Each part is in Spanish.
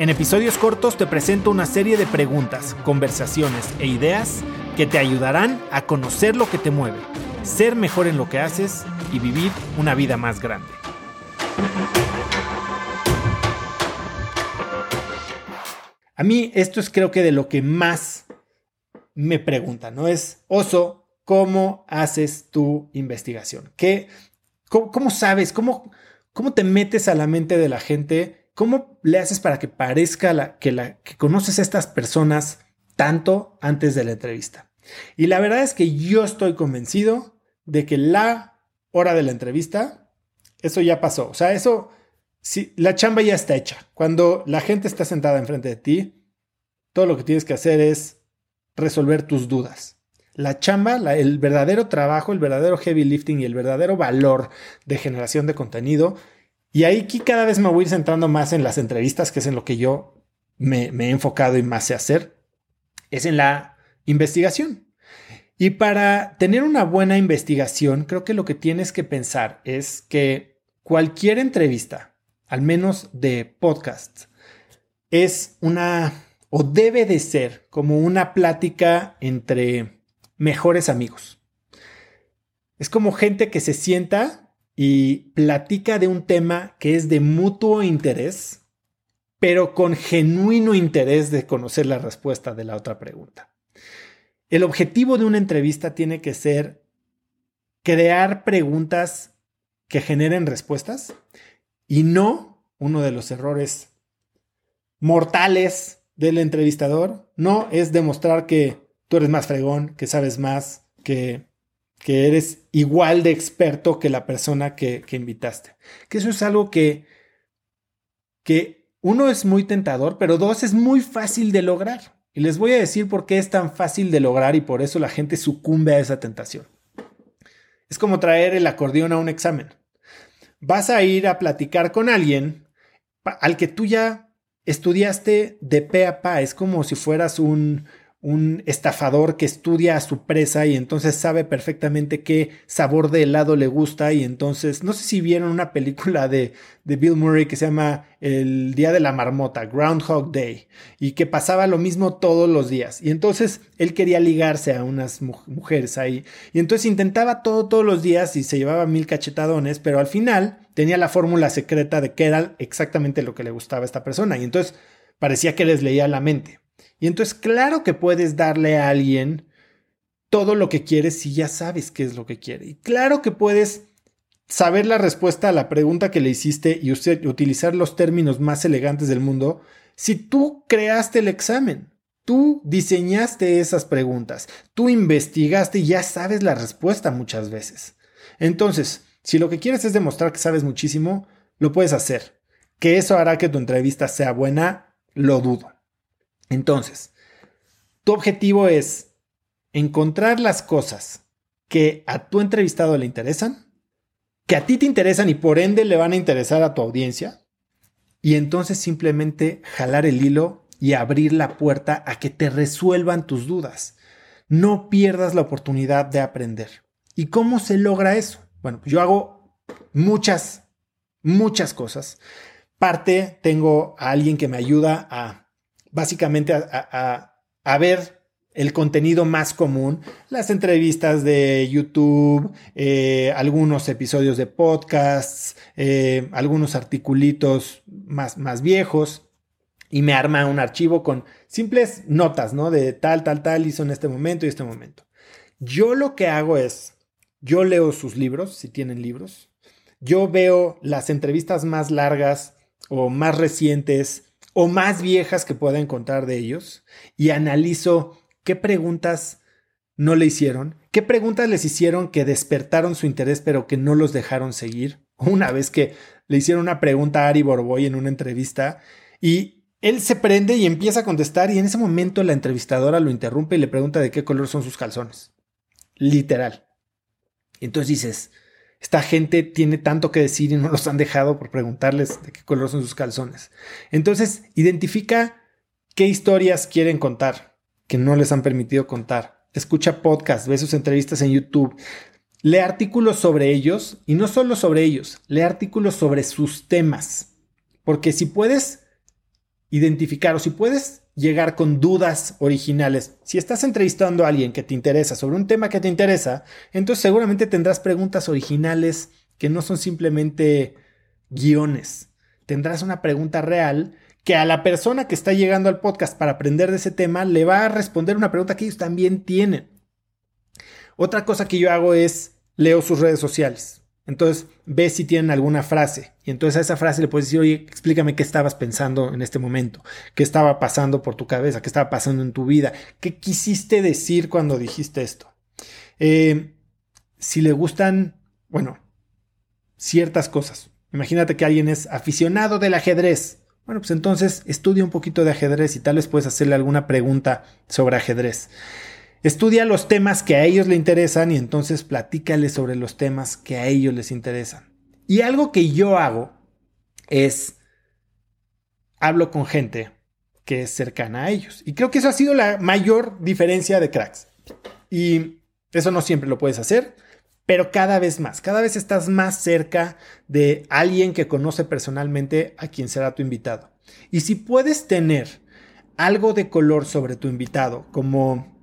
En episodios cortos te presento una serie de preguntas, conversaciones e ideas que te ayudarán a conocer lo que te mueve, ser mejor en lo que haces y vivir una vida más grande. A mí esto es creo que de lo que más me preguntan, ¿no? Es, Oso, ¿cómo haces tu investigación? ¿Qué, cómo, sabes? Cómo, ¿Cómo te metes a la mente de la gente? ¿Cómo le haces para que parezca que, la, que conoces a estas personas tanto antes de la entrevista? Y la verdad es que yo estoy convencido de que la hora de la entrevista, eso ya pasó. O sea, eso, si, la chamba ya está hecha. Cuando la gente está sentada enfrente de ti, todo lo que tienes que hacer es resolver tus dudas. La chamba, el verdadero trabajo, el verdadero heavy lifting y el verdadero valor de generación de contenido. Y ahí cada vez me voy a ir centrando más en las entrevistas, que es en lo que yo me, me he enfocado y más sé hacer, es en la investigación. Y para tener una buena investigación, creo que lo que tienes que pensar es que cualquier entrevista, al menos de podcast, es una o debe de ser como una plática entre mejores amigos. Es como gente que se sienta y platica de un tema que es de mutuo interés, pero con genuino interés de conocer la respuesta de la otra pregunta. El objetivo de una entrevista tiene que ser crear preguntas que generen respuestas y no uno de los errores mortales del entrevistador, no es demostrar que tú eres más fregón, que sabes más, que, que eres igual de experto que la persona que, que invitaste. Que eso es algo que, que uno es muy tentador, pero dos es muy fácil de lograr. Y les voy a decir por qué es tan fácil de lograr y por eso la gente sucumbe a esa tentación. Es como traer el acordeón a un examen. Vas a ir a platicar con alguien al que tú ya estudiaste de pe a pa. Es como si fueras un, un estafador que estudia a su presa y entonces sabe perfectamente qué sabor de helado le gusta y entonces, no sé si vieron una película de, de, Bill Murray que se llama El Día de la Marmota, Groundhog Day, y que pasaba lo mismo todos los días. Y entonces él quería ligarse a unas mujeres ahí. Y entonces intentaba todo todos los días y se llevaba mil cachetadones, pero al final tenía la fórmula secreta de que era exactamente lo que le gustaba a esta persona. Y entonces parecía que les leía la mente. Y entonces, claro que puedes darle a alguien todo lo que quieres si ya sabes qué es lo que quiere. Y claro que puedes saber la respuesta a la pregunta que le hiciste y utilizar los términos más elegantes del mundo si tú creaste el examen. Tú diseñaste esas preguntas, tú investigaste y ya sabes la respuesta muchas veces. Entonces, si lo que quieres es demostrar que sabes muchísimo, lo puedes hacer. Que eso hará que tu entrevista sea buena, lo dudo. Entonces, tu objetivo es encontrar las cosas que a tu entrevistado le interesan, que a ti te interesan y por ende le van a interesar a tu audiencia, y entonces simplemente jalar el hilo y abrir la puerta a que te resuelvan tus dudas. No pierdas la oportunidad de aprender. ¿Y cómo se logra eso? Bueno, yo hago muchas, muchas cosas. Parte, tengo a alguien que me ayuda a básicamente a, ver el contenido más común, las entrevistas de YouTube, eh, algunos episodios de podcasts, eh, algunos articulitos más, más viejos y me arma un archivo con simples notas, ¿no? De tal, tal, tal hizo en este momento y este momento. Yo lo que hago es, yo leo sus libros, si tienen libros, yo veo las entrevistas más largas o más recientes o más viejas que pueda encontrar de ellos y analizo qué preguntas no le hicieron, qué preguntas les hicieron que despertaron su interés pero que no los dejaron seguir. Una vez que le hicieron una pregunta a Ari Borboy en una entrevista y él se prende y empieza a contestar y en ese momento la entrevistadora lo interrumpe y le pregunta de qué color son sus calzones. Literal. entonces dices, esta gente tiene tanto que decir y no los han dejado por preguntarles de qué color son sus calzones. Entonces, identifica qué historias quieren contar que no les han permitido contar. Escucha podcasts, ve sus entrevistas en YouTube. Lee artículos sobre ellos y no solo sobre ellos, lee artículos sobre sus temas. Porque si puedes identificar o si puedes llegar con dudas originales, si estás entrevistando a alguien que te interesa sobre un tema que te interesa, entonces seguramente tendrás preguntas originales que no son simplemente guiones. Tendrás una pregunta real que a la persona que está llegando al podcast para aprender de ese tema le va a responder una pregunta que ellos también tienen. Otra cosa que yo hago es leo sus redes sociales. Entonces, ve si tienen alguna frase. Y entonces a esa frase le puedes decir, oye, explícame qué estabas pensando en este momento, qué estaba pasando por tu cabeza, qué estaba pasando en tu vida, qué quisiste decir cuando dijiste esto. Eh, si le gustan, bueno, ciertas cosas. Imagínate que alguien es aficionado del ajedrez. Bueno, pues entonces estudia un poquito de ajedrez y tal vez puedes hacerle alguna pregunta sobre ajedrez. Estudia los temas que a ellos le interesan y entonces platícale sobre los temas que a ellos les interesan. Y algo que yo hago es hablo con gente que es cercana a ellos. Y creo que eso ha sido la mayor diferencia de cracks. Y eso no siempre lo puedes hacer, pero cada vez más, cada vez estás más cerca de alguien que conoce personalmente a quien será tu invitado. Y si puedes tener algo de color sobre tu invitado, como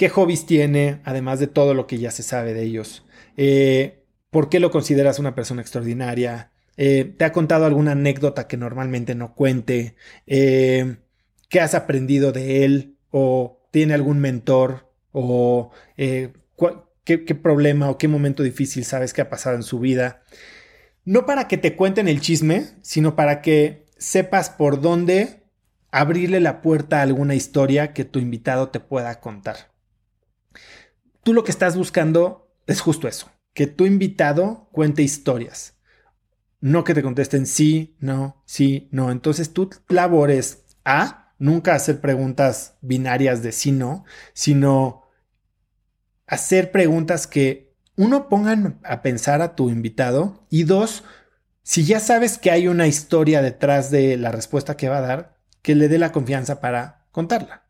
qué hobbies tiene, además de todo lo que ya se sabe de ellos, eh, por qué lo consideras una persona extraordinaria, eh, te ha contado alguna anécdota que normalmente no cuente, eh, qué has aprendido de él, o tiene algún mentor, o qué, problema o qué momento difícil sabes que ha pasado en su vida. No para que te cuenten el chisme, sino para que sepas por dónde abrirle la puerta a alguna historia que tu invitado te pueda contar. Tú lo que estás buscando es justo eso, que tu invitado cuente historias. No que te contesten sí, no, sí, no. Entonces tu labor es A, nunca hacer preguntas binarias de sí, no, sino hacer preguntas que, uno, pongan a pensar a tu invitado y dos, si ya sabes que hay una historia detrás de la respuesta que va a dar, que le dé la confianza para contarla.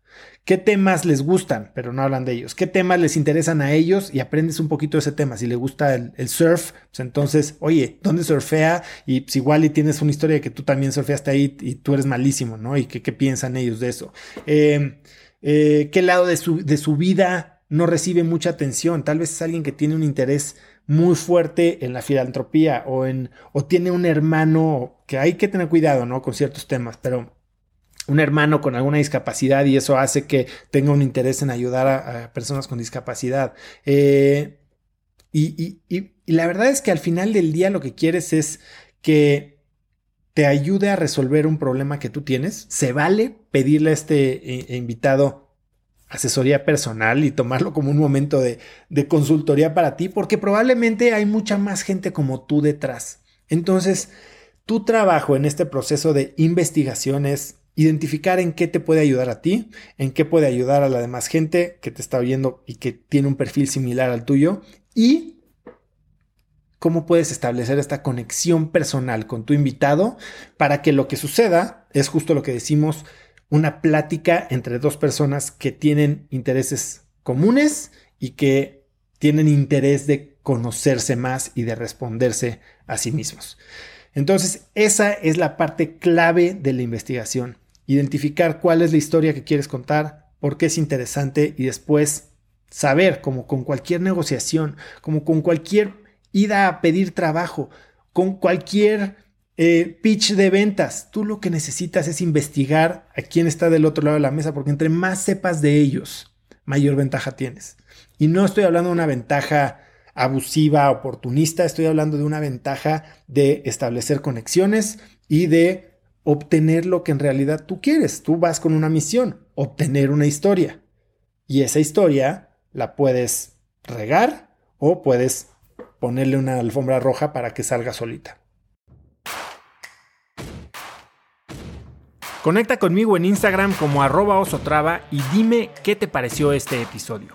¿Qué temas les gustan? Pero no hablan de ellos. ¿Qué temas les interesan a ellos? Y aprendes un poquito de ese tema. Si le gusta el, surf, pues entonces, oye, ¿dónde surfea? Y pues igual y tienes una historia de que tú también surfeaste ahí y tú eres malísimo, ¿no? Y qué, piensan ellos de eso. Eh, eh, ¿Qué lado de su, de su vida no recibe mucha atención. Tal vez es alguien que tiene un interés muy fuerte en la filantropía o en o tiene un hermano que hay que tener cuidado, ¿no? Con ciertos temas, pero un hermano con alguna discapacidad y eso hace que tenga un interés en ayudar a, personas con discapacidad. Eh, y, la verdad es que al final del día lo que quieres es que te ayude a resolver un problema que tú tienes. Se vale pedirle a este eh, invitado asesoría personal y tomarlo como un momento de, consultoría para ti, porque probablemente hay mucha más gente como tú detrás. Entonces, tu trabajo en este proceso de investigación es identificar en qué te puede ayudar a ti, en qué puede ayudar a la demás gente que te está oyendo y que tiene un perfil similar al tuyo y cómo puedes establecer esta conexión personal con tu invitado para que lo que suceda es justo lo que decimos una plática entre dos personas que tienen intereses comunes y que tienen interés de conocerse más y de responderse a sí mismos. Entonces, esa es la parte clave de la investigación. Identificar cuál es la historia que quieres contar, por qué es interesante y después saber, como con cualquier negociación, como con cualquier ida a pedir trabajo, con cualquier eh, pitch de ventas. Tú lo que necesitas es investigar a quién está del otro lado de la mesa, porque entre más sepas de ellos, mayor ventaja tienes. Y no estoy hablando de una ventaja abusiva, oportunista, estoy hablando de una ventaja de establecer conexiones y de obtener lo que en realidad tú quieres. Tú vas con una misión, obtener una historia. Y esa historia la puedes regar o puedes ponerle una alfombra roja para que salga solita. Conecta conmigo en Instagram como arroba osotrava y dime qué te pareció este episodio.